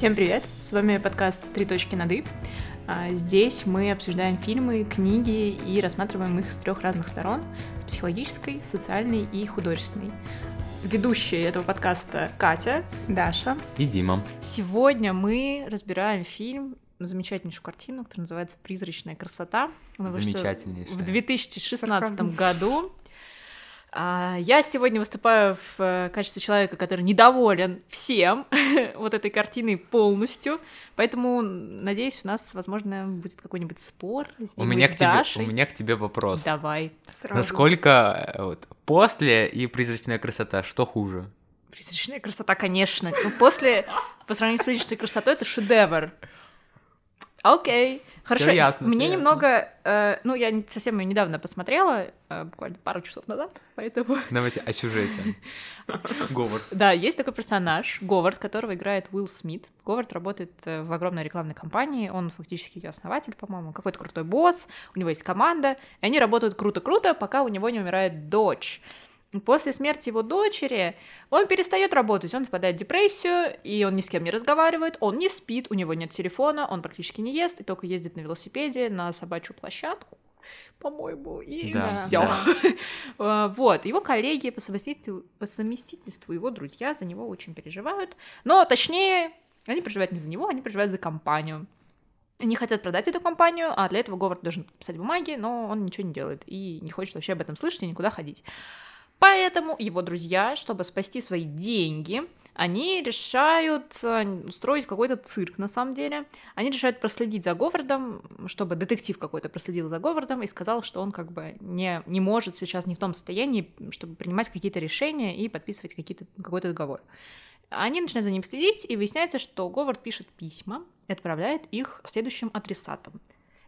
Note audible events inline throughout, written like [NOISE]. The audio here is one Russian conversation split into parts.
Всем привет! С вами подкаст «Три точки над «и». А, Здесь мы обсуждаем фильмы, книги и рассматриваем их с трех разных сторон — с психологической, социальной и художественной. Ведущие этого подкаста Катя, Даша. И Дима. Сегодня мы разбираем фильм, замечательнейшую картину, которая называется «Призрачная красота». Она вышла Замечательнейшая. в 2016 Сарказм. году. А, Я сегодня выступаю в э, качестве человека, который недоволен всем [LAUGHS] вот этой картиной полностью, поэтому надеюсь, у нас, возможно, будет какой-нибудь спор с У меня, к тебе, у меня к тебе вопрос. Давай. Сразу. Насколько э, вот, после и призрачная красота, что хуже? Призрачная красота, конечно. Ну, после, по сравнению с призрачной красотой, это шедевр. Окей. Хорошо. ясно, Мне всё немного... э, ну, я совсем ее недавно посмотрела, э, буквально пару часов назад, поэтому... [LAUGHS] Давайте о сюжете. Говард. Да, есть такой персонаж, Говард, которого играет Уилл Смит. Говард работает э, в огромной рекламной компании, он фактически ее основатель, по-моему, какой-то крутой босс, у него есть команда, и они работают круто-круто, пока у него не умирает дочь. После смерти его дочери он перестает работать, он впадает в депрессию, и он ни с кем не разговаривает, он не спит, у него нет телефона, он практически не ест, и только ездит на велосипеде на собачью площадку, по-моему, и Да, все. да. [LAUGHS] Вот, его коллеги по совместительству, по совместительству, его друзья за него очень переживают, но точнее, они переживают не за него, они переживают за компанию. Они хотят продать эту компанию, а для этого Говард должен писать бумаги, но он ничего не делает и не хочет вообще об этом слышать и никуда ходить. Поэтому его друзья, чтобы спасти свои деньги, они решают э, устроить какой-то цирк, на самом деле. Они решают проследить за Говардом, чтобы детектив какой-то проследил за Говардом и сказал, что он как бы не, не может сейчас не в том состоянии, чтобы принимать какие-то решения и подписывать какие-то, какой-то договор. Они начинают за ним следить, и выясняется, что Говард пишет письма и отправляет их следующим адресатам.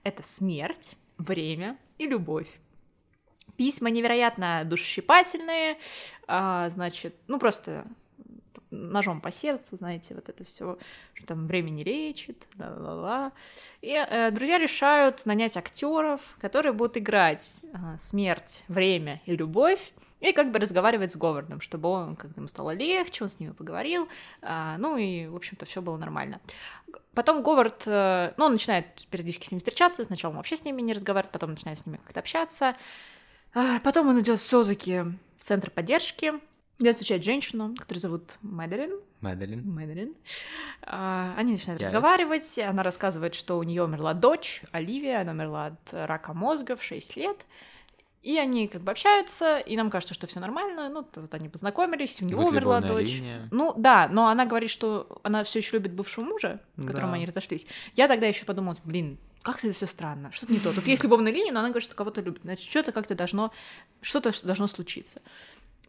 Это смерть, время и любовь. Письма невероятно душесчипательные, а, значит, ну просто ножом по сердцу, знаете, вот это все, что там время не лечит, ла-ла-ла. И э, друзья решают нанять актеров, которые будут играть а, смерть, время и любовь, и как бы разговаривать с Говардом, чтобы он как-то ему стало легче, он с ними поговорил, а, ну и, в общем-то, все было нормально. Потом Говард, э, ну, он начинает периодически с ними встречаться, сначала он вообще с ними не разговаривает, потом начинает с ними как-то общаться, а, Потом он идет все-таки в центр поддержки, где встречает женщину, которую зовут Мэдалин. Мэдалин. Мэдалин. А, Они начинают Yes. разговаривать. Она рассказывает, что у нее умерла дочь, Оливия. Она умерла от рака мозга в 6 лет. И они как бы общаются, и нам кажется, что все нормально. Ну, вот они познакомились, у него Вот умерла дочь. линия. Ну да, но она говорит, что она все еще любит бывшего мужа, с которым Да. они разошлись. Я тогда еще подумала, блин, как-то это все странно, что-то не то. Тут есть любовная линия, но она говорит, что кого-то любит. Значит, что-то как-то должно, что-то должно случиться.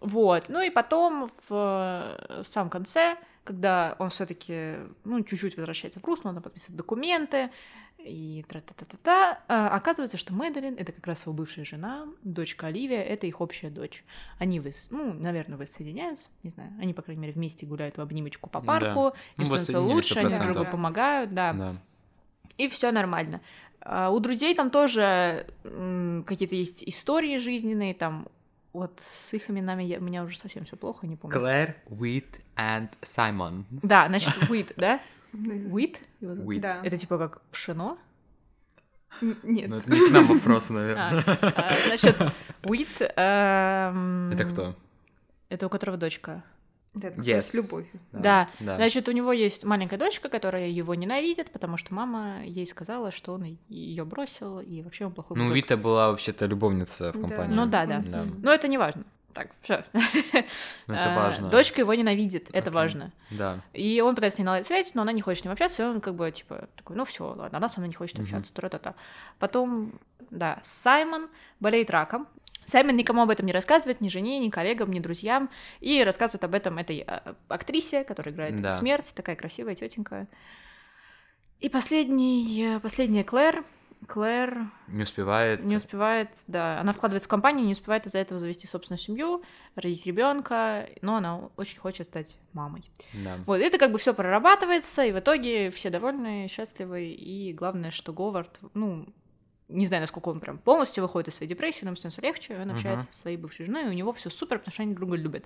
Вот. Ну и потом в э, самом конце, когда он все-таки, ну, чуть-чуть возвращается в русло, он подписывает документы, и тра-та-та-та-та, а, оказывается, что Мэдалин — это как раз его бывшая жена, дочка Оливия, это их общая дочь. Они, выс... ну, наверное, воссоединяются, не знаю, они, по крайней мере, вместе гуляют в обнимочку по Да. парку, им Ну, становится лучше, они друг 100%. другу помогают, да, Да. И все нормально. А, У друзей там тоже какие-то есть истории жизненные, там вот с их именами я- у меня уже совсем все плохо, не помню. Клэр, Уит и Саймон. Да, значит, wheat, да? Wheat? Wheat. Да. Это типа как пшено? Нет. Ну, это не к нам вопрос, [LAUGHS] наверное. А, а, значит, wheat... эм, Это кто? Это у которого дочка. Да, это Yes. с любовью. Да. Да. Значит, у него есть маленькая дочка, которая его ненавидит, потому что мама ей сказала, что он ее бросил, и вообще он плохой Ну, мужик. Вита была вообще-то любовница в Да. компании. Ну да, да. Да. Но это не важно. Так, все. [LAUGHS] Ну, это важно. Дочка его ненавидит, это Окей. важно. Да. И он пытается с ней наладить связь, но она не хочет с ним общаться, и он как бы, типа, такой, ну все, ладно, она со мной не хочет общаться, тра-та-та. Потом, да, Саймон болеет раком. Саймон никому об этом не рассказывает, ни жене, ни коллегам, ни друзьям, и рассказывает об этом этой а, актрисе, которая играет Да. смерть, такая красивая тетенька. И последний, э, последняя Клэр. Клэр Не успевает. не успевает, да, она вкладывается в компанию, не успевает из-за этого завести собственную семью, родить ребенка, но она очень хочет стать мамой. Да. Вот, это как бы все прорабатывается, и в итоге все довольны, счастливы, и главное, что Говард, ну, не знаю, насколько он прям полностью выходит из своей депрессии, но ему становится легче, он общается со своей бывшей женой, и у него все супер, потому что они друг друга любят.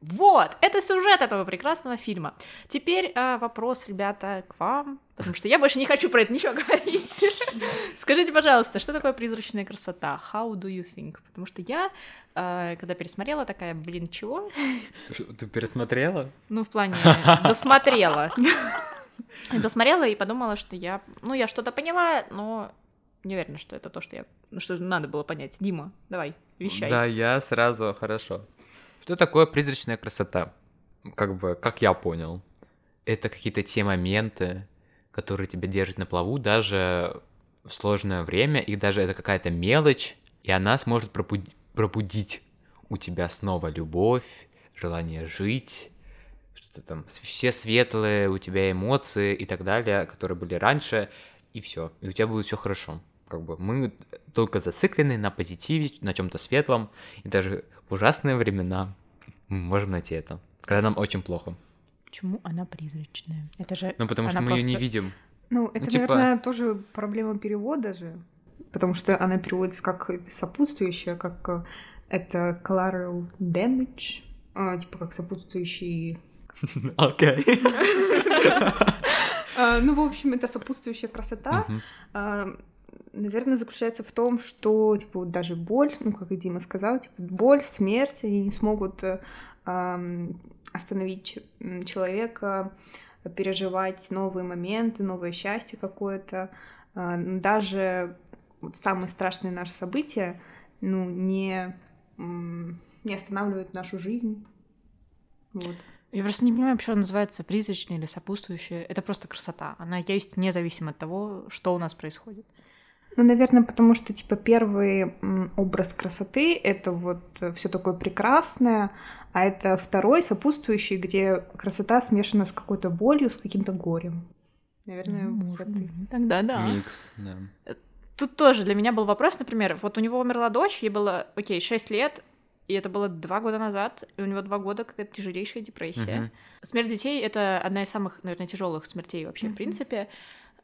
Вот, это сюжет этого прекрасного фильма. Теперь а, вопрос, ребята, к вам, потому что я больше не хочу про это ничего говорить. [LAUGHS] Скажите, пожалуйста, что такое призрачная красота? How do you think? Потому что я, а, когда пересмотрела, такая, блин, чего? Ты пересмотрела? Ну, в плане, досмотрела. [LAUGHS] Досмотрела и подумала, что я, ну, я что-то поняла, но не уверена, что это то, что я, ну, что надо было понять. Дима, давай, вещай. Да, я сразу, хорошо. Что такое призрачная красота? Как бы, как я понял, это какие-то те моменты, которые тебя держат на плаву даже в сложное время, и даже это какая-то мелочь, и она сможет пробуди- пробудить у тебя снова любовь, желание жить, что-то там, все светлые у тебя эмоции и так далее, которые были раньше, и все, и у тебя будет все хорошо. Как бы мы только зациклены на позитиве, на чем-то светлом, и даже в ужасные времена мы можем найти это, когда нам очень плохо. Почему она призрачная? Это же... Ну, потому что мы ее не просто- видим. Ну, это, типа- наверное, тоже проблема перевода же. Потому что она переводится как сопутствующая, как э, это collateral damage, а, типа как сопутствующий... [LAUGHS] Окей. [LAUGHS] А, ну, в общем, это сопутствующая красота. Наверное, заключается в том, что, типа, вот даже боль, ну, как и Дима сказал, типа, боль, смерть, они не смогут э, остановить человека, переживать новые моменты, новое счастье какое-то. А, Даже вот самые страшные наши события, ну, не, не останавливают нашу жизнь. Вот. Я просто не понимаю, почему называется призрачная или сопутствующая. Это просто красота. Она есть независимо от того, что у нас происходит. Ну, наверное, потому что, типа, первый образ красоты — это вот все такое прекрасное, а это второй, сопутствующий, где красота смешана с какой-то болью, с каким-то горем. Наверное, Ну, может быть. Тогда да. Микс, да. Тут тоже для меня был вопрос, например, вот у него умерла дочь, ей было, окей, 6 лет, и это было два года назад, и у него два года какая-то тяжелейшая депрессия. Мгм. Смерть детей — это одна из самых, наверное, тяжелых смертей вообще, в Мгм. принципе.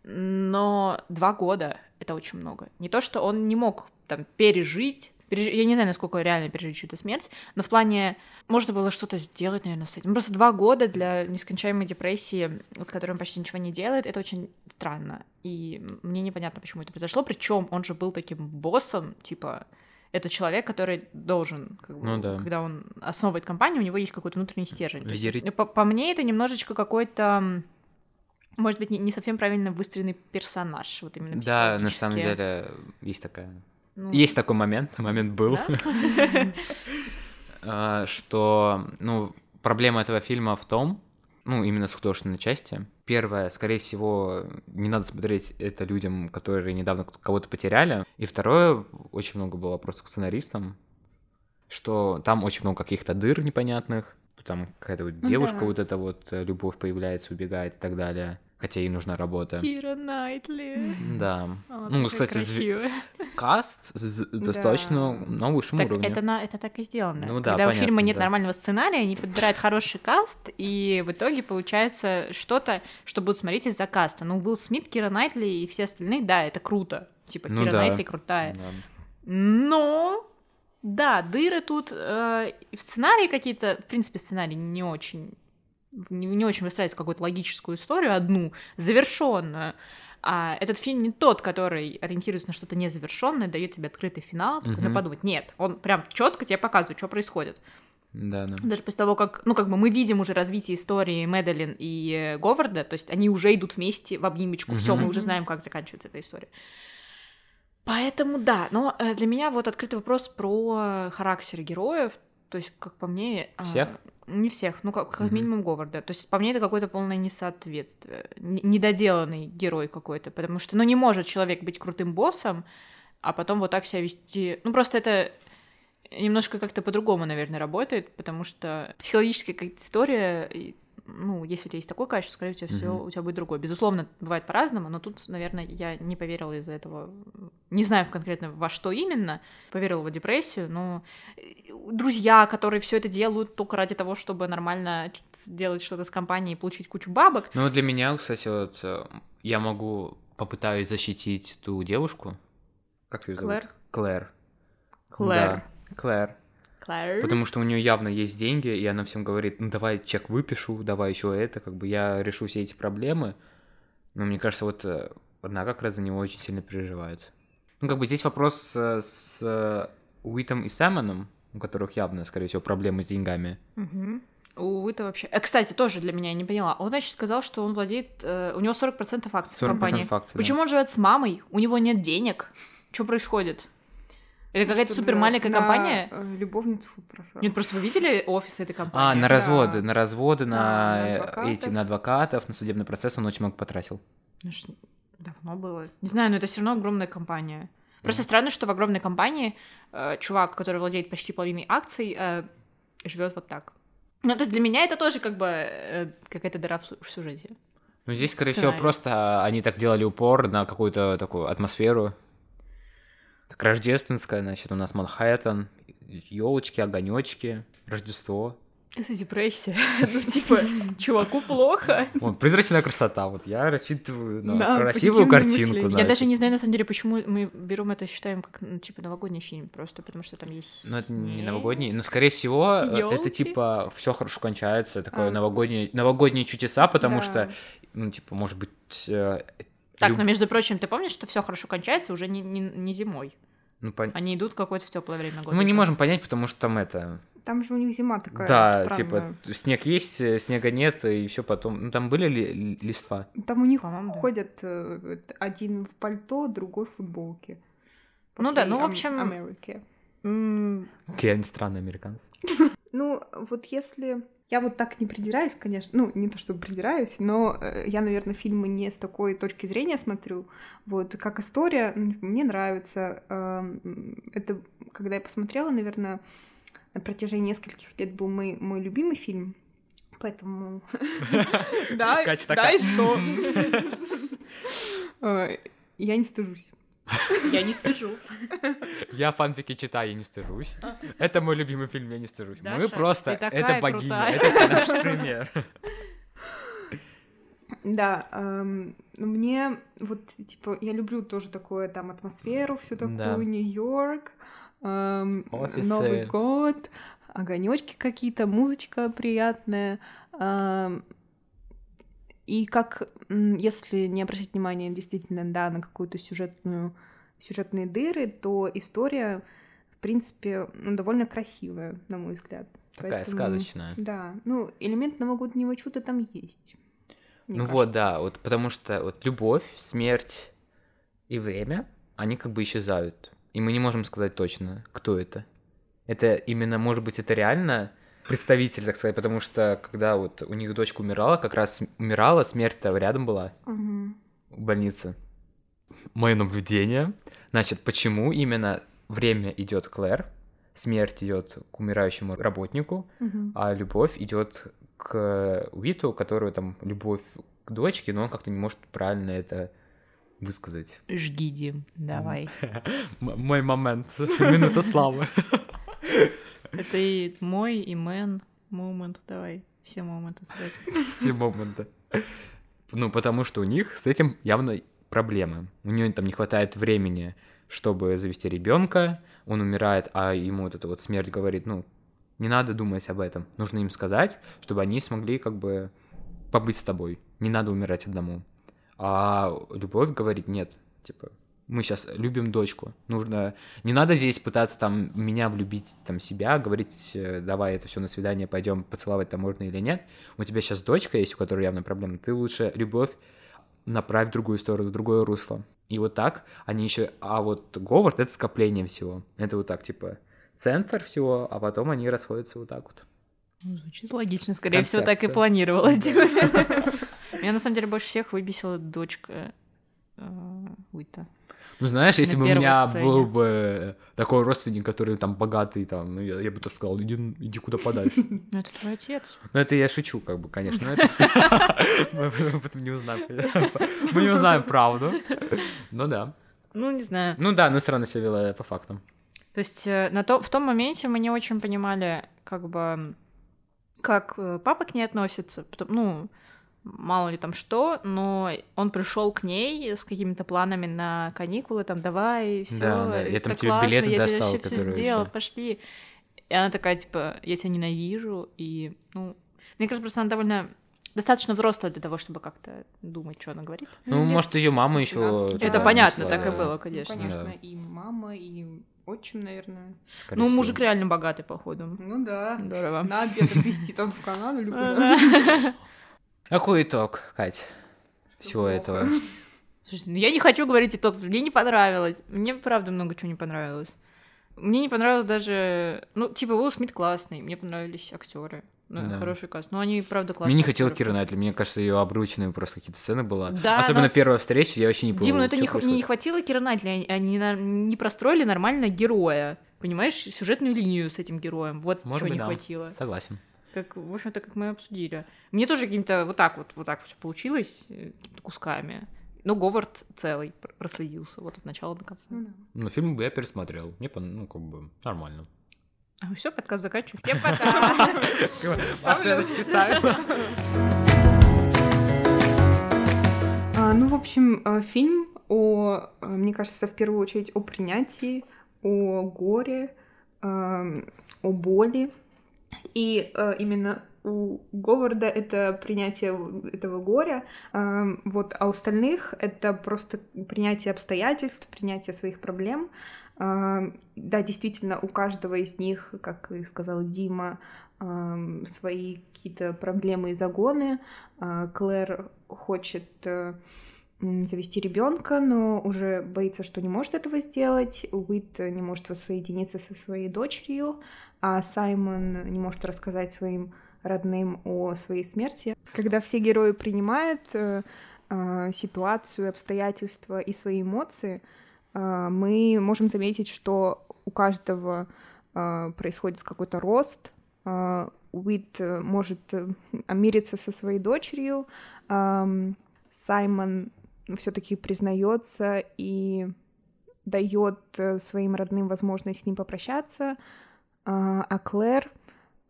Но два года — это очень много. Не то, что он не мог там пережить, переж- я не знаю, насколько реально пережить чью-то смерть, но в плане можно было что-то сделать, наверное, с этим. Просто два года для нескончаемой депрессии, с которой он почти ничего не делает, это очень странно. И мне непонятно, почему это произошло. Причем он же был таким боссом, типа, это человек, который должен, как бы, Ну да. когда он основывает компанию, у него есть какой-то внутренний стержень. То есть, Лидери- по, по мне, это немножечко какой-то, может быть, не, не совсем правильно выстроенный персонаж. Вот именно Да, на самом деле есть такая. Ну, Есть такой момент, момент был, [LAUGHS] а, что, ну, проблема этого фильма в том, ну, именно с художественной части. Первое, скорее всего, не надо смотреть это людям, которые недавно кого-то потеряли. И второе, очень много было вопросов к сценаристам, что там очень много каких-то дыр непонятных, там какая-то вот Ну девушка, да. вот эта вот э, любовь появляется, убегает и так далее. Хотя ей нужна работа. Кира Найтли. Да. Она Ну, кстати, зв- каст достаточно на высшем Так уровне. это, на, это так и сделано. Ну да, Когда у понятно, фильма нет да. нормального сценария, они подбирают хороший каст, и в итоге получается что-то, что будут смотреть из-за каста. Ну, Уилл Смит, Кира Найтли и все остальные, да, это круто. Типа, Ну Кира да. Найтли крутая. Да. Но, да, дыры тут э, в сценарии какие-то, в принципе, сценарий не очень не, не очень выстраивается какую-то логическую историю, одну, завершенную. А этот фильм не тот, который ориентируется на что-то незавершенное, дает тебе открытый финал, Мгм. ну подумать. Нет, он прям четко тебе показывает, что происходит. Да, да. Даже после того, как, ну, как бы мы видим уже развитие истории Мэдалин и э, Говарда, то есть они уже идут вместе в обнимочку, все, Мгм. мы уже знаем, как заканчивается эта история. Поэтому да, но э, для меня вот открытый вопрос про характер героев, то есть, как по мне... а, Всех? не всех, ну, как, как Мгм. минимум Говарда. То есть, по мне, это какое-то полное несоответствие, н- недоделанный герой какой-то, потому что, ну, не может человек быть крутым боссом, а потом вот так себя вести... Ну, просто это немножко как-то по-другому, наверное, работает, потому что психологическая какая-то история, ну, если у тебя есть такое качество, скорее всего, все Мгм. у тебя будет другое. Безусловно, бывает по-разному, но тут, наверное, я не поверила из-за этого, не знаю конкретно во что именно, поверила в депрессию, но э, друзья, которые все это делают только ради того, чтобы нормально сделать что-то с компанией и получить кучу бабок, Ну, для меня, кстати, вот э, я могу попытаюсь защитить ту девушку. Как ее зовут? Клэр? Клэр. Клэр. Да, Клэр. Клэр. Потому что у нее явно есть деньги, и она всем говорит, ну давай чек выпишу, давай еще это, как бы я решу все эти проблемы. Но мне кажется, вот э, она как раз за него очень сильно переживает. Ну, как бы здесь вопрос э, с э, Уитом и Сэмоном, у которых явно, скорее всего, проблемы с деньгами. Мгм. У это вообще... Э, кстати, тоже для меня я не поняла. Он, значит, сказал, что он владеет... э, у него 40% акций в 40% компании. акций, да. Почему он живет с мамой? У него нет денег. Что происходит? Это какая-то Чтобы супер маленькая на, компания? э, любовницу просрал. Нет, просто вы видели офис этой компании? А, на Да. разводы, на разводы, на, на э, адвокатов. эти, на адвокатов, на судебный процесс он очень много потратил. Ну, ж- давно было. Не знаю, но это все равно огромная компания. Просто странно, что в огромной компании э, чувак, который владеет почти половиной акций, живет вот так. Ну, то есть для меня это тоже как бы э, какая-то дыра в в сюжете. Ну, здесь, скорее всего, Сценарий. просто они так делали упор на какую-то такую атмосферу. Так, рождественская, значит, у нас Манхэттен, елочки, огонечки, Рождество. Это депрессия. [LAUGHS] Ну, типа, чуваку плохо. Вот, призрачная красота. Вот я рассчитываю на Да, красивую картинку. Я даже не знаю, на самом деле, почему мы берем это и считаем как, ну, типа, новогодний фильм. Просто потому что там есть... Ну, это не новогодний. Но, скорее всего, э, это Ёлки? типа все хорошо кончается. Такое А. новогоднее, новогодние чудеса, потому Да. что, ну, типа, может быть. Так, люб- но между прочим, ты помнишь, что все хорошо кончается уже не, не, не зимой. ну, пон- Они идут какое-то в теплое время года. Мы не можем понять, потому что там это. Там же у них зима такая да, странная. типа, снег есть, э, снега нет, и все потом. Ну, там были ли ли- листва? Там у них По-моему, да. ходят э, один в пальто, другой в футболке. По Ну да, ну, в общем- Америке. Какие они странные американцы. Ну, вот если... Я вот так не придираюсь, конечно. Ну, не то чтобы придираюсь, но э, я, наверное, фильмы не с такой точки зрения смотрю. Вот, как история, м, мне нравится. Эм, Это, когда я посмотрела, наверное, на протяжении нескольких лет был мой, мой любимый фильм. Поэтому... [LAUGHS] [LAUGHS] Да, и что? [LAUGHS] Э, Я не стыжусь. Я не стыжу. Я фанфики читаю, я не стыжусь. Это мой любимый фильм, я не стыжусь. Мы просто... Это богиня, крутая. это наш пример. Да, эм, ну, мне вот, типа, я люблю тоже такое, там, атмосферу, всю такую, Да. Нью-Йорк, эм, Офисы. Новый год, огонечки какие-то, музычка приятная. эм, и как, если не обращать внимания действительно, да, на какую-то сюжетную, сюжетные дыры, то история, в принципе, ну, довольно красивая, на мой взгляд. Такая Поэтому, сказочная. Да, ну, элемент новогоднего чуда там есть. Ну кажется. вот, да, вот потому что вот любовь, смерть и время, они как бы исчезают. И мы не можем сказать точно, кто это. Это именно, может быть, это реально представитель, так сказать, потому что когда вот у них дочка умирала, как раз умирала, смерть-то рядом была Мгм. в больнице. Мое наблюдение. Значит, почему именно время идет Клэр, смерть идет к умирающему работнику, Мгм. а любовь идет к Уиту, у которого там любовь к дочке, но он как-то не может правильно это высказать. Жги, Дим, давай. [LAUGHS] мой момент, [LAUGHS] минута славы. [LAUGHS] Это и мой, и мэн момент, давай. Все моменты сразу. Все моменты. Ну, потому что у них с этим явно проблемы. У нее там не хватает времени, чтобы завести ребенка. Он умирает, а ему вот эта вот смерть говорит, ну, не надо думать об этом. Нужно им сказать, чтобы они смогли как бы побыть с тобой. Не надо умирать одному. А любовь говорит, нет, типа, мы сейчас любим дочку. Нужно... Не надо здесь пытаться там меня влюбить, там себя, говорить, э, давай это все на свидание, пойдем поцеловать там можно или нет. У тебя сейчас дочка есть, у которой явно проблемы. Ты лучше любовь направь в другую сторону, в другое русло. И вот так они еще... А вот Говард — это скопление всего. Это вот так, типа, центр всего, а потом они расходятся вот так вот. Ну, Звучит логично, скорее всего, так и Концепция. планировалось. [LAUGHS] Меня на самом деле больше всех выбесила дочка э, Уита. Ну, знаешь, если бы у меня сцене. был бы такой родственник, который там богатый, там, ну, я, я бы тоже сказал, иди, иди куда подальше. [LAUGHS] Ну, это твой отец. Ну, это я шучу, как бы, конечно. [LAUGHS] [LAUGHS] Мы об этом не узнаем. Мы не узнаем правду. Ну да. Ну, не знаю. Ну да, она странно себя вела по фактам. То есть э, на то, в том моменте мы не очень понимали, как бы, как э, папа к ней относится. Потом, ну, мало ли там что, но он пришел к ней с какими-то планами на каникулы, там, давай, все, Да, да, я там тебе билеты достал, все которые сделал, ещё- пошли. И она такая, типа, я тебя ненавижу, и, ну, мне кажется, просто она довольно достаточно взрослая для того, чтобы как-то думать, что она говорит. Ну, нет. может, ее мама еще. Да. Это Да, понятно, несла, так и да. было, Ну, конечно. конечно, Да. и мама, и отчим, наверное. Скорее Ну, всего. мужик реально богатый, походу. Ну да. Здорово. На обед отвезти там в Канаду или куда. [LAUGHS] Какой итог, Кать? Всего Плохо. этого. Слушайте, ну я не хочу говорить итог, мне не понравилось. Мне, правда, много чего не понравилось. Мне не понравилось даже... Ну, типа, Уилл Смит классный, мне понравились актеры. Ну, Да. хороший каст. Ну, они, правда, классные. Мне не актеры. Кира Найтли, мне кажется, ее обрученные просто какие-то сцены была. Да, Особенно но- первая встреча, я вообще не понял, Дим, ну это не, происходит. не хватило Кира Найтли, они, они не простроили нормально героя. Понимаешь, сюжетную линию с этим героем. Вот Может чего быть, не да. хватило. Согласен. Как, в общем-то, как мы обсудили. Мне тоже каким-то вот так вот, вот так все получилось, э, какими-то кусками. Но Говард целый пр- проследился вот от начала до конца. Ну да. Ну, фильм бы я пересмотрел. Мне, ну, как бы, нормально. А все, подкаст заканчиваем. Всем пока! [LAUGHS] Оценочки ставим. А, ну, в общем, а, фильм о, а, мне кажется, в первую очередь о принятии, о горе, ам, о боли. И а, именно у Говарда это принятие этого горя, ам, вот, а у остальных это просто принятие обстоятельств, принятие своих проблем. Ам, Да, действительно, у каждого из них, как и сказал Дима, ам, свои какие-то проблемы и загоны. А, Клэр хочет э, завести ребенка, но уже боится, что не может этого сделать. Уит не может воссоединиться со своей дочерью, а Саймон не может рассказать своим родным о своей смерти. Когда все герои принимают э, э, ситуацию, обстоятельства и свои эмоции, э, мы можем заметить, что у каждого э, происходит какой-то рост. Э, Уит э, может э, мириться со своей дочерью, ам, Саймон все-таки признается и дает э, своим родным возможность с ним попрощаться, а а Клэр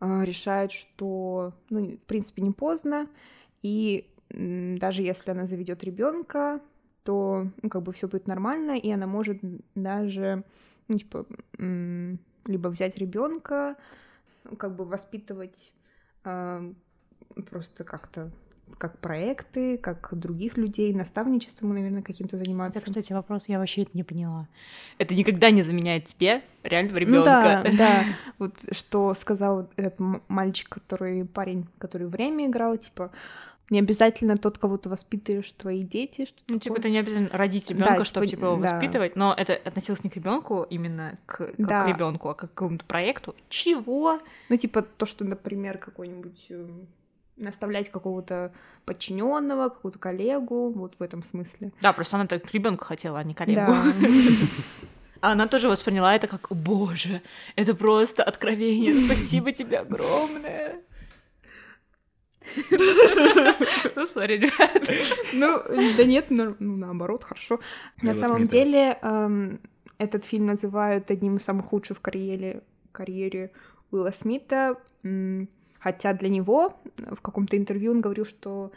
а, решает, что, ну, в принципе, не поздно, и даже если она заведет ребенка, то, ну, как бы все будет нормально, и она может даже, ну, типа, либо взять ребенка, ну, как бы воспитывать а, просто как-то как проекты, как других людей, наставничеством, наверное, каким-то заниматься. Это, кстати, вопрос, я вообще это не поняла. Это никогда не заменяет тебе реально Ну ребенка. да, [LAUGHS] да. Вот что сказал этот мальчик, который парень, который время играл, типа не обязательно тот, кого ты воспитываешь, твои дети. Что Ну, типа, это не обязательно родить ребенка, Да, чтобы типа, типа его да. воспитывать, но это относилось не к ребенку именно к, как Да. к ребенку, а к какому-то проекту. Чего? Ну, типа то, что, например, какой-нибудь э, наставлять какого-то подчиненного, какую-то коллегу, вот в этом смысле. Да, просто она так ребенка хотела, а не коллегу. Да. [LAUGHS] А она тоже восприняла это как, «О, боже, это просто откровение, спасибо тебе огромное. [LAUGHS] Ну, сори, ребят. Ну, да нет, ну, ну, наоборот, хорошо. На самом деле, эм, этот фильм называют одним из самых лучших в карьере, карьере Уилла Смита, хотя для него в каком-то интервью он говорил, что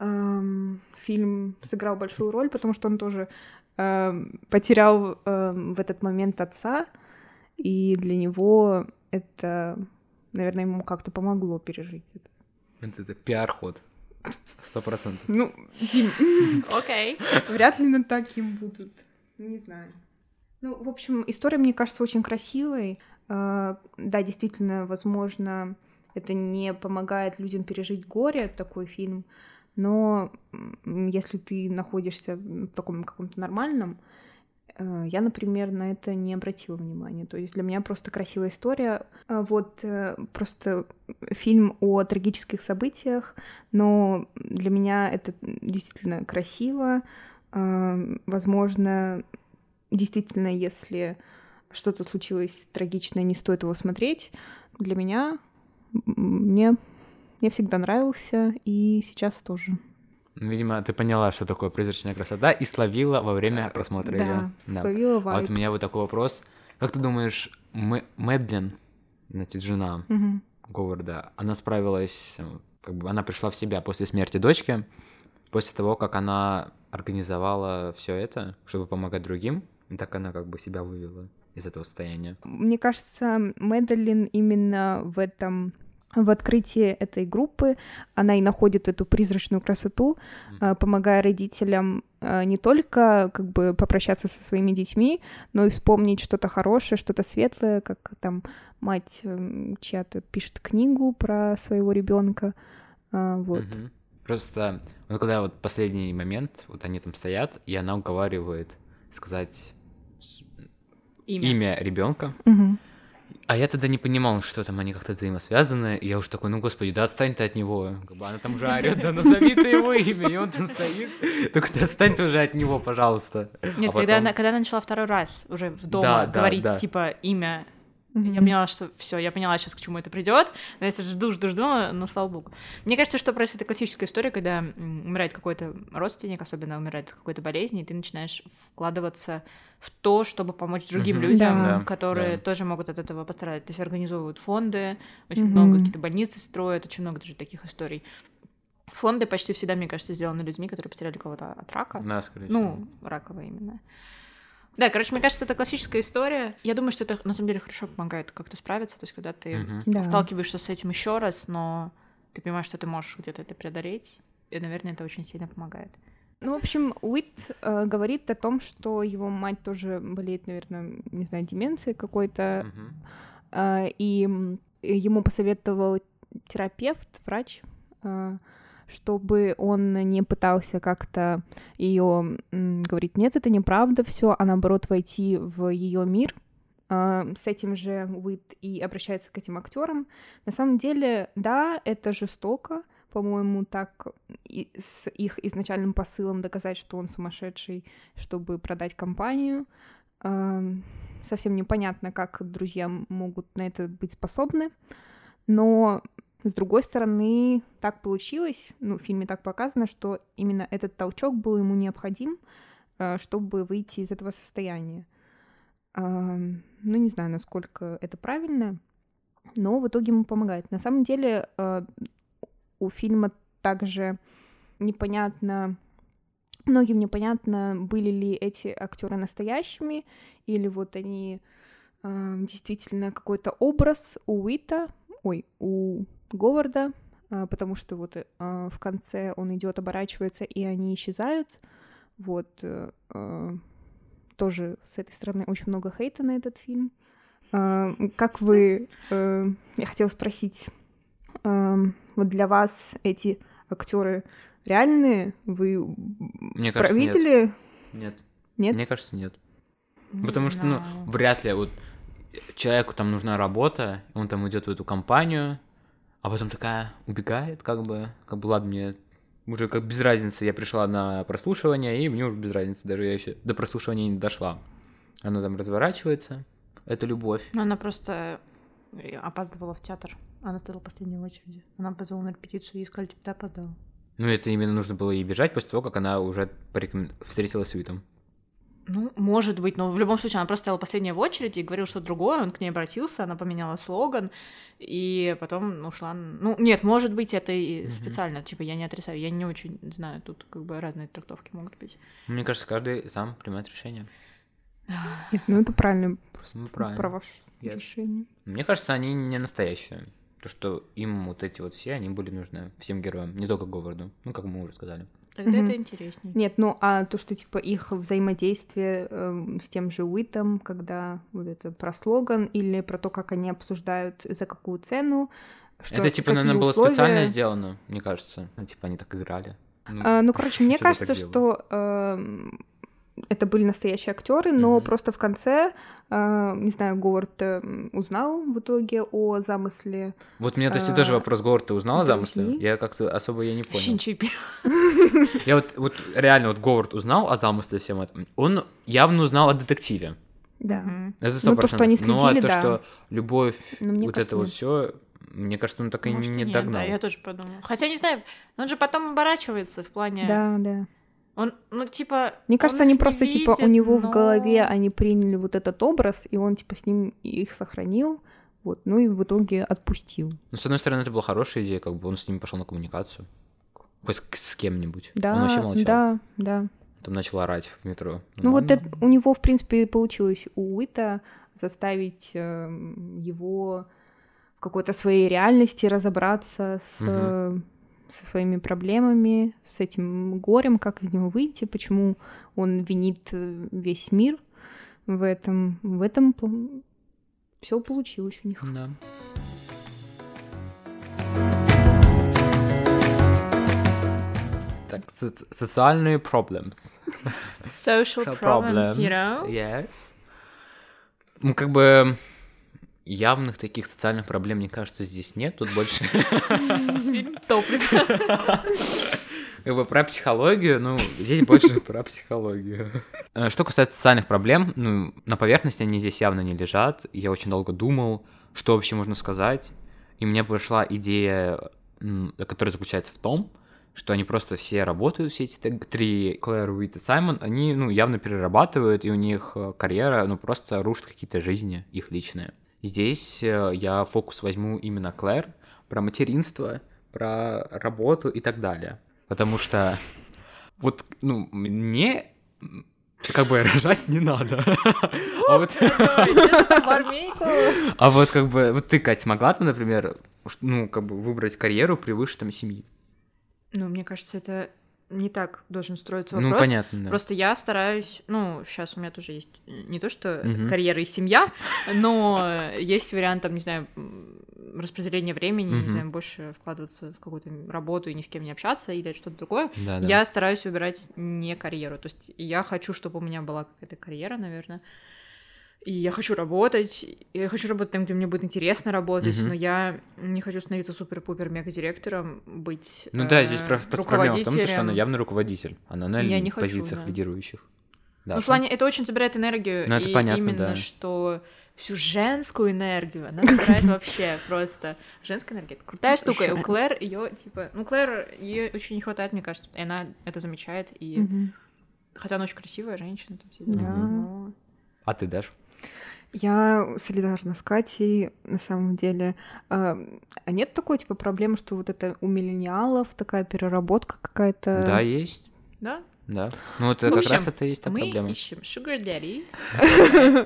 эм, фильм сыграл большую роль, потому что он тоже эм, потерял эм, в этот момент отца, и для него это, наверное, ему как-то помогло пережить это. Это, это пиар-ход. Сто процентов. Ну, Дим, [LAUGHS] Окей. Вряд ли над таким будут. Не знаю. Ну, в общем, история, мне кажется, очень красивой. Э, Да, действительно, возможно, это не помогает людям пережить горе, такой фильм, но если ты находишься в таком каком-то нормальном, э, я, например, на это не обратила внимания. То есть для меня просто красивая история. А Вот э, просто фильм о трагических событиях, но для меня это действительно красиво. А, Возможно, действительно, если что-то случилось трагичное, не стоит его смотреть. Для меня мне, мне всегда нравился, и сейчас тоже. Видимо, ты поняла, что такое призрачная красота, и словила во время просмотра да, ее. словила А вот у меня вот такой вопрос. Как ты думаешь, Мэ- Мэдлин, значит, жена Мгм. Говарда, она справилась, э, как бы она пришла в себя после смерти дочки, после того, как она организовала все это, чтобы помогать другим, и так она как бы себя вывела из этого состояния. Мне кажется, Мэдалин именно в этом в открытии этой группы она и находит эту призрачную красоту, э, помогая родителям э, не только как бы попрощаться со своими детьми, но и вспомнить что-то хорошее, что-то светлое, как там мать м, чья-то пишет книгу про своего ребенка, вот. Мгм. Просто, вот когда вот последний момент, вот они там стоят, и она уговаривает сказать Имя. имя ребенка. Мгм. А я тогда не понимал, что там они как-то взаимосвязаны. И я уж такой, ну господи, да отстань ты от него. Как бы она там уже орет, да назови ты его имя, и он там стоит. Только ты отстань ты уже от него, пожалуйста. Нет, А когда, потом- она, когда она начала второй раз уже в дома Да, да, говорить, да. типа, имя, Мгм. я поняла, что все, я поняла сейчас, к чему это придет. Но я жду, жду, жду, но слава богу. Мне кажется, что просто это классическая история, когда умирает какой-то родственник, особенно умирает от какой-то болезни, и ты начинаешь вкладываться в то, чтобы помочь другим Мгм. людям, Да. которые Да. тоже могут от этого пострадать. То есть организовывают фонды, очень Мгм. много какие-то больницы строят, очень много даже таких историй. Фонды почти всегда, мне кажется, сделаны людьми, которые потеряли кого-то от рака. Да, скорее всего. Ну, раковая именно. Да, короче, мне кажется, это классическая история. Я думаю, что это на самом деле хорошо помогает как-то справиться. То есть, когда ты. Да. сталкиваешься с этим еще раз, но ты понимаешь, что ты можешь где-то это преодолеть. И, наверное, это очень сильно помогает. Ну, в общем, Уит э, говорит о том, что его мать тоже болеет, наверное, не знаю, деменцией какой-то, Мгм. э, и ему посоветовал терапевт, врач, э, чтобы он не пытался как-то ее говорить, нет, это неправда, все, а наоборот войти в ее мир. Э, С этим же Уит и обращается к этим актерам. На самом деле, да, это жестоко, по-моему, так и с их изначальным посылом доказать, что он сумасшедший, чтобы продать компанию. Эм, Совсем непонятно, как друзья могут на это быть способны. Но, с другой стороны, так получилось, ну, в фильме так показано, что именно этот толчок был ему необходим, э, чтобы выйти из этого состояния. Ну, не знаю, насколько это правильно, но в итоге ему помогает. На самом деле, э, у фильма также непонятно, многим непонятно, были ли эти актеры настоящими, или вот они э, действительно какой-то образ у Уита, ой, у Говарда, э, потому что вот э, в конце он идет, оборачивается, и они исчезают. Вот э, э, тоже с этой стороны очень много хейта на этот фильм. Как вы, э, я хотела спросить, вот для вас эти актеры реальные? Вы Мне кажется, нет. видели? Нет. Нет? Мне кажется, нет. Не Потому что, ну, знаю. вряд ли вот человеку там нужна работа, он там идет в эту компанию, а потом такая убегает, как бы, как бы ладно, мне уже как без разницы, я пришла на прослушивание, и мне уже без разницы, даже я еще до прослушивания не дошла. Она там разворачивается, это любовь. Она просто э, опаздывала в театр. Она стояла в последней очереди. Она позвала на репетицию и сказали, типа, ты опоздала. Ну, это именно нужно было ей бежать после того, как она уже порекомен- встретилась с Уитом. Ну, может быть, но в любом случае она просто стояла последняя в очереди и говорила что-то другое, он к ней обратился, она поменяла слоган, и потом ушла. Ну, нет, может быть, это и Мгм. специально, типа, я не отрицаю, я не очень знаю, тут как бы разные трактовки могут быть. Мне кажется, каждый сам принимает решение. [SIGHS] Нет, ну это правильно, просто Ну, правильно. про ваше решение. Мне кажется, они не настоящие. То, что им вот эти вот все, они были нужны всем героям, не только Говарду. Ну, как мы уже сказали. Тогда Мгм. это интереснее. Нет, ну а то, что типа их взаимодействие эм, с тем же Уитом, когда вот это про слоган или про то, как они обсуждают за какую цену, что, это, типа, наверное, было условия. специально сделано, мне кажется. Ну, типа, они так играли. Ну, А, ну, короче, мне кажется, что эм, это были настоящие актеры, но Мгм. просто в конце, э, не знаю, Говард эм, узнал в итоге о замысле. Вот у меня, то есть, а, тоже вопрос, Говард, ты узнал о замысле? Я как-то особо я не понял. поняла. Я вот, вот реально, вот Говард узнал о замысле всем этом. Он явно узнал о детективе. Да. Это Ну, то, 100%. что они Ну, а следили, то, да. что любовь, Но мне вот кажется, это вот все, мне кажется, он так и Может, не нет, догнал. Да, я тоже подумала. Хотя, не знаю, он же потом оборачивается в плане... Да, да. Он, ну, типа... Мне кажется, он они просто, типа, у видит, него в но- голове они приняли вот этот образ, и он, типа, с ним их сохранил, вот, ну и в итоге отпустил. Ну, с одной стороны, это была хорошая идея, как бы он с ними пошел на коммуникацию. Хоть с, кем-нибудь. Да, он вообще молчал. да, да. Там начал орать в метро. Ну вот ладно. это, у него, в принципе, получилось у Уита заставить э, его в какой-то своей реальности разобраться с, Мгм. Со своими проблемами, с этим горем, как из него выйти, почему он винит э, весь мир в этом. В этом все получилось у них. Да. Так, соци- социальные problems. Social problems, you know? Yes. Ну, как бы явных таких социальных проблем, мне кажется, здесь нет. Тут больше Фильм [LAUGHS] топ, как бы про психологию, ну, здесь больше [LAUGHS] про психологию. Э, Что касается социальных проблем, ну, на поверхности они здесь явно не лежат. Я очень долго думал, что вообще можно сказать. И мне пришла идея, которая заключается в том, что они просто все работают, все эти три, Клэр, Уит и Саймон, они, ну, явно перерабатывают, и у них э, карьера, ну, просто рушит какие-то жизни, их личные. Здесь э, я фокус возьму именно Клэр, про материнство, про работу и так далее. Потому что вот, ну, мне как бы [LAUGHS] рожать не надо. А вот, а вот как бы, вот ты, Кать, смогла там, например, ну, как бы выбрать карьеру превыше там семьи? Ну, мне кажется, это не так должен строиться Ну, вопрос. понятно, да. Просто я стараюсь, ну, сейчас у меня тоже есть не то, что Мгм. карьера и семья, но есть вариант, там, не знаю, м, распределения времени, не Мгм. знаю, больше вкладываться в какую-то работу и ни с кем не общаться или что-то другое. Да, да. Я стараюсь выбирать не карьеру. То есть я хочу, чтобы у меня была какая-то карьера, наверное. И я хочу работать, и я хочу работать там, где мне будет интересно работать, Мгм. но я не хочу становиться супер-пупер-мега-директором, быть Ну да, э, здесь про- просто проблема в том, то, что она явно руководитель. Она на Я не хочу, позициях да. лидирующих. Ну, Да, в плане, это очень забирает энергию. Ну, это и понятно, именно, да. что всю женскую энергию она забирает [LAUGHS] вообще просто. Женская энергия это крутая штука. И у Клэр ее типа. Ну, Клэр ее очень не хватает, мне кажется. И она это замечает. И хотя она очень красивая женщина, там все Да. дела, А ты, Даш? Я солидарна с Катей, на самом деле. А а нет такой, типа, проблемы, что вот это у миллениалов такая переработка какая-то? Да, есть. Да? Да. Ну, это В как общем, раз это и есть та Мы проблема. ищем sugar daddy,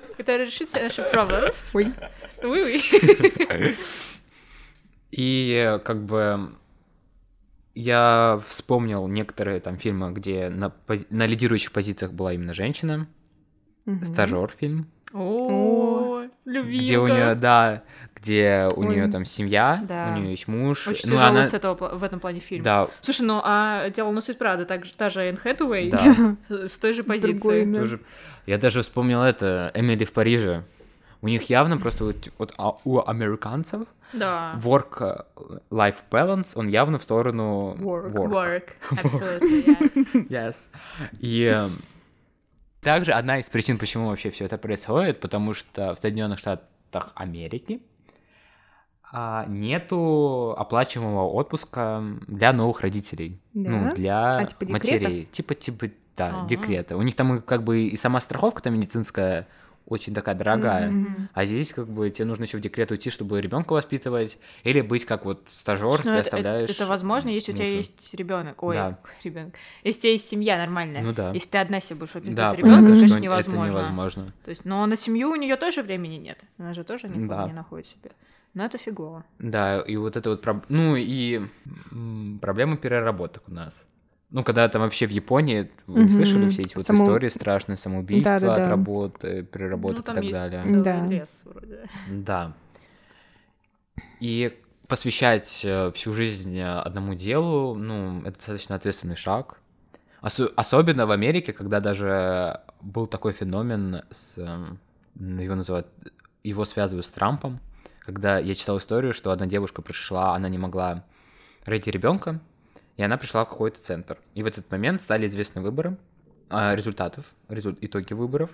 [LAUGHS] который решит все наши проблемы. Ой. Oui, [LAUGHS] И э, как бы я вспомнил некоторые там фильмы, где на, на лидирующих позициях была именно женщина. Мгм. Стажер фильм. О, любимка. Где у нее, да, где у нее там семья, Да. у нее есть муж. Очень ну, тяжелый она, с этого, в этом плане фильм. да, Слушай, ну а дело носит Прада, так, та же Энн Хэтэуэй да. [LAUGHS] с той же Другой, позиции. да. тоже. Я даже вспомнил это, Эмили в Париже. У них явно просто вот, вот а- у американцев Да. work-life balance, он явно в сторону Work. Work. Absolutely, [LAUGHS] yes. [LAUGHS] Yes. И э, также одна из причин, почему вообще все это происходит, потому что в Соединенных Штатах Америки а, нету оплачиваемого отпуска для новых родителей. Да? Ну, для А, типа матерей. Типа, типа, да, Ага. декрета. У них там как бы и сама страховка там медицинская очень такая дорогая. Мгм. А здесь как бы тебе нужно еще в декрет уйти, чтобы ребенка воспитывать, или быть как вот стажер, Слушай, ты ну, это, оставляешь. это возможно, если у тебя мужа. есть ребенок. Ой, Да. [LAUGHS] ребенок. Если у тебя есть семья нормальная. Ну да. Если ты одна себе будешь воспитывать Да, ребенка, же невозможно. это невозможно. То есть, но на семью у нее тоже времени нет. Она же тоже никого Да. не находит себе. Но это фигово. Да, и вот это вот, ну и проблема переработок у нас. Ну, когда там вообще в Японии, вы Мгм. слышали все эти вот Само- истории страшные, самоубийства Да-да-да. от работы, переработок ну, там и так есть далее. целый Да. лес вроде. Да. И посвящать э, всю жизнь э, одному делу, ну, это достаточно ответственный шаг. Осо- особенно в Америке, когда даже был такой феномен, с, эм, его называют, его связывают с Трампом, когда я читал историю, что одна девушка пришла, она не могла родить ребенка, и она пришла в какой-то центр. И в этот момент стали известны выборы, а, результатов, резу- итоги выборов.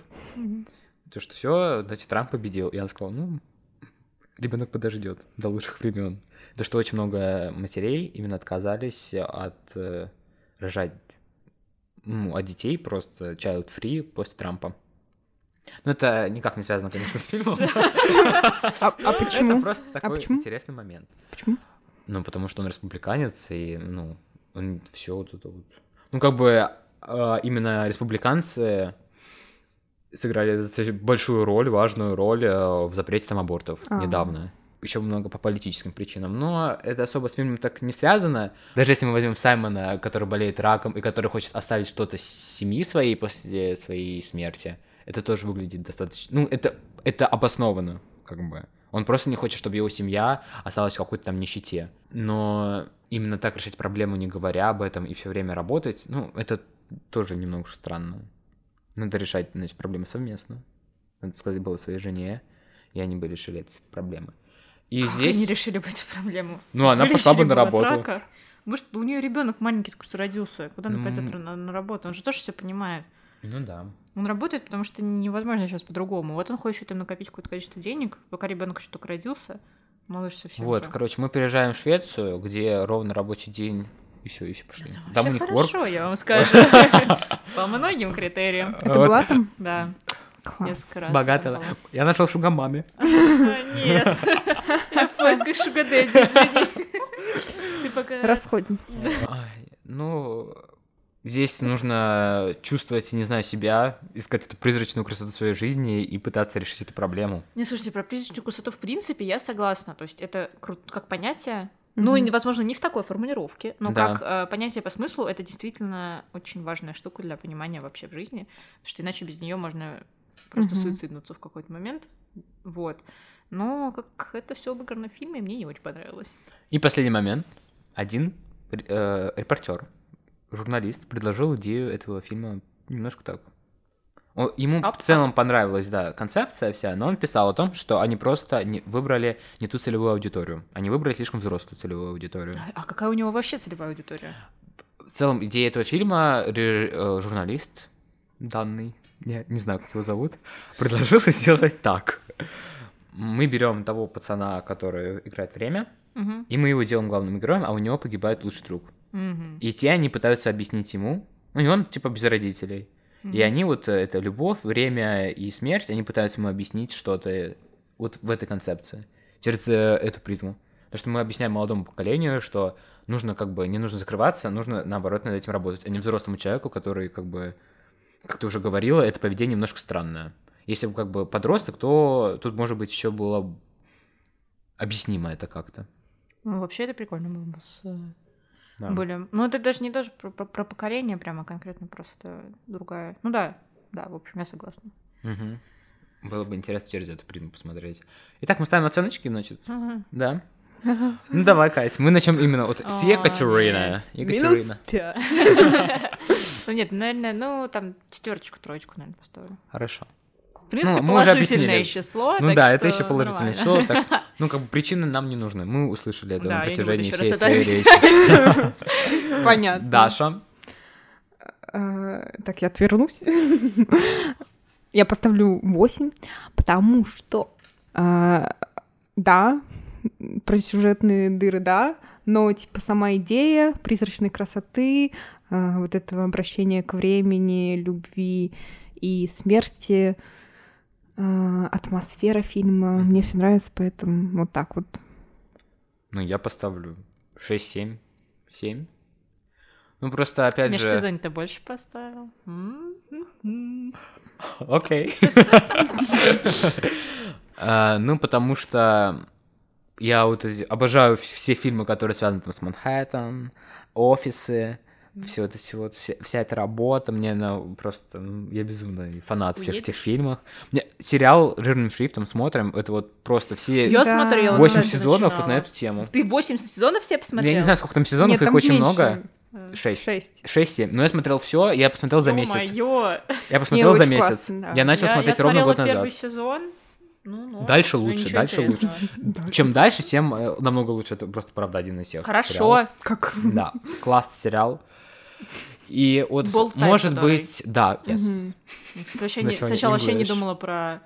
То, что все, значит, Трамп победил. И она сказала, ну, ребенок подождет до лучших времен. То, что очень много матерей именно отказались от э, рожать, ну, от детей просто child free после Трампа. Ну, это никак не связано, конечно, с фильмом. А, а почему? Это просто такой почему? интересный момент. Почему? Ну, потому что он республиканец, и, ну, все вот это вот... Ну, как бы, э, именно республиканцы сыграли большую роль, важную роль э, в запрете там абортов А. недавно. Еще много по политическим причинам. Но это особо с фильмом так не связано. Даже если мы возьмем Саймона, который болеет раком и который хочет оставить что-то семьи своей после своей смерти, это тоже выглядит достаточно... Ну, это, это обоснованно, как бы. Он просто не хочет, чтобы его семья осталась в какой-то там нищете. Но именно так решать проблему, не говоря об этом, и все время работать, ну, это тоже немного странно. Надо решать, значит, проблемы совместно. Надо сказать было своей жене, и они бы решили эти проблемы. И Как здесь... они решили бы эту проблему? Ну, она пошла бы на от работу. рака. Может, у нее ребенок маленький только что родился. Куда она Ну, пойдет на, на работу? Он же тоже все понимает. Ну да. Он работает, потому что невозможно сейчас по-другому. Вот он хочет там накопить какое-то количество денег, пока ребенок еще только родился. Малыш совсем вот, же. короче, мы переезжаем в Швецию, где ровно рабочий день, и все, и все пошли. Это Там у них work. хорошо, я вам [LAUGHS] скажу. По многим критериям. Это была там? Да, Класс. была. Я нашел шугамами. [LAUGHS] Нет, я в поисках шугадэдди, извини. [LAUGHS] Ты пока... Расходимся. Ну, здесь нужно чувствовать, не знаю, себя, искать эту призрачную красоту своей жизни и пытаться решить эту проблему. Не, слушайте, про призрачную красоту в принципе я согласна. То есть это круто как понятие. Ну, и, возможно, не в такой формулировке, но Да. как э, понятие по смыслу это действительно очень важная штука для понимания вообще в жизни, потому что иначе без нее можно просто Мгм. суициднуться в какой-то момент. Вот. Но как это все обыграно в фильме, мне не очень понравилось. И последний момент. Один э, репортер, журналист, предложил идею этого фильма немножко так. Он- ему в Ап-ап. целом понравилась, да, концепция вся, но он писал о том, что они просто не, выбрали не ту целевую аудиторию. Они выбрали слишком взрослую целевую аудиторию. А какая у него вообще целевая аудитория? В целом, идея этого фильма э, журналист данный, я не знаю, как его зовут, [LAUGHS] предложил сделать так. Мы берем того пацана, который играет время, Мгм. и мы его делаем главным героем, а у него погибает лучший друг. Мгм. И те они пытаются объяснить ему, ну и он типа без родителей. И Мгм. они вот э, это любовь, время и смерть, они пытаются ему объяснить что-то э, вот в этой концепции, через э, эту призму. Потому что мы объясняем молодому поколению, что нужно как бы, не нужно закрываться, нужно наоборот над этим работать, а не взрослому человеку, который как бы, как ты уже говорила, это поведение немножко странное. Если бы как бы подросток, то тут может быть еще было объяснимо это как-то. Ну, вообще это прикольно было бы с э, Да. более... Ну, это даже не даже про, про- про поколение прямо конкретно, просто другая... Ну да, да, в общем, я согласна. Мгм. Было бы интересно через эту призму посмотреть. Итак, мы ставим оценочки, значит. Да. Ну давай, Кать, мы начнем именно вот с Екатерина. Екатерина. Минус пять. Ну нет, наверное, ну там четверочку, троечку, наверное, поставлю. Хорошо. В принципе, мы уже положительное объяснили. число. Ну да, это что еще положительное нормально. число. так, [LAUGHS] ну, как бы причины нам не нужны. Мы услышали это Да, на протяжении всей это своей речи. [LAUGHS] Понятно. Даша. Э, Так, я отвернусь. [LAUGHS] Я поставлю 8, потому что, э, да, про сюжетные дыры, да, но, типа, сама идея призрачной красоты, э, вот этого обращения к времени, любви и смерти, э, атмосфера фильма, мне все нравится, поэтому вот так вот. Ну, я поставлю 6-7. 7. Ну, просто, опять же... Межсезонье ты больше поставил. М-м-м. Окей. [LAUGHS] А, Ну, потому что я вот обожаю все фильмы, которые связаны там с Манхэттен, офисы, все это все вот вся, вся эта работа, мне она просто, ну, я безумный фанат всех этих Уедешь? фильмов. Мне сериал жирным шрифтом смотрим, это вот просто все Я Да. смотрела. 8 кстати, сезонов вот на начинала. эту тему. Ты 8 сезонов все посмотрел? Я не знаю, сколько там сезонов, Нет, их там очень меньше. много. Э, 6. Шесть. 6-7. Но я смотрел все, я посмотрел за месяц. Ё-моё. [LAUGHS] Я посмотрел за месяц. классно, да. Я начал Я- смотреть я ровно год назад. первый сезон. Ну, ну, Дальше ну, лучше, дальше интересного. Чем дальше, тем э, намного лучше. Это просто, правда, один из всех Хорошо. сериалов. Как? Да, классный сериал. И вот, Bold Type, может который. быть, да, yes. Кстати, вообще не- сначала вообще не English. думала про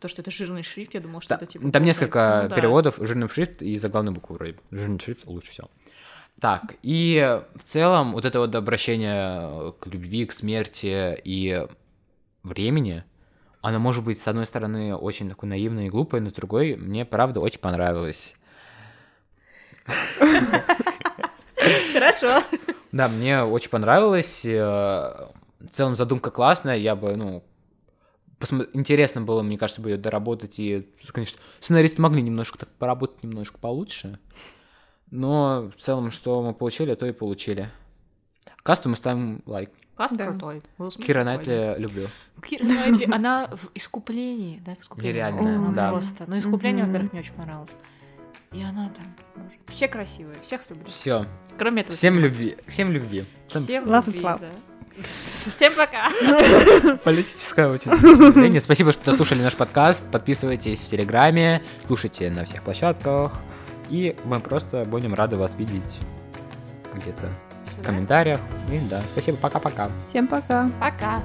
то, что это жирный шрифт, я думала, что Да, это типа... Там несколько. Ну да. переводов, жирный шрифт и заглавной буквы вроде. бы. Жирный шрифт лучше всего. Так, и в целом вот это вот обращение к любви, к смерти и времени, она может быть, с одной стороны, очень такой наивной и глупой, но с другой мне, правда, очень понравилось. [LAUGHS] Хорошо. Да, мне очень понравилось. э, В целом задумка классная, я бы, ну, посмо- интересно было, мне кажется, бы ее доработать. И, конечно, сценаристы могли немножко так поработать немножко получше. Но в целом, что мы получили, то и получили. Касту мы ставим лайк. Каст Да. крутой. Кира. Найтли люблю. Кира Найтли, она в искуплении, да, в искуплении. Нереальная, она да. просто. Но искупление, во-первых, мне очень понравилось. И она там. Все красивые, всех люблю. Все. Кроме этого. Всем любви. Всем любви. Всем Всем Love любви, love. да. Всем пока. [LAUGHS] Политическое очень. Спасибо, что дослушали наш подкаст. Подписывайтесь в Телеграме, слушайте на всех площадках. И мы просто будем рады вас видеть где-то в комментариях. И да, спасибо, пока-пока. Всем пока. Пока.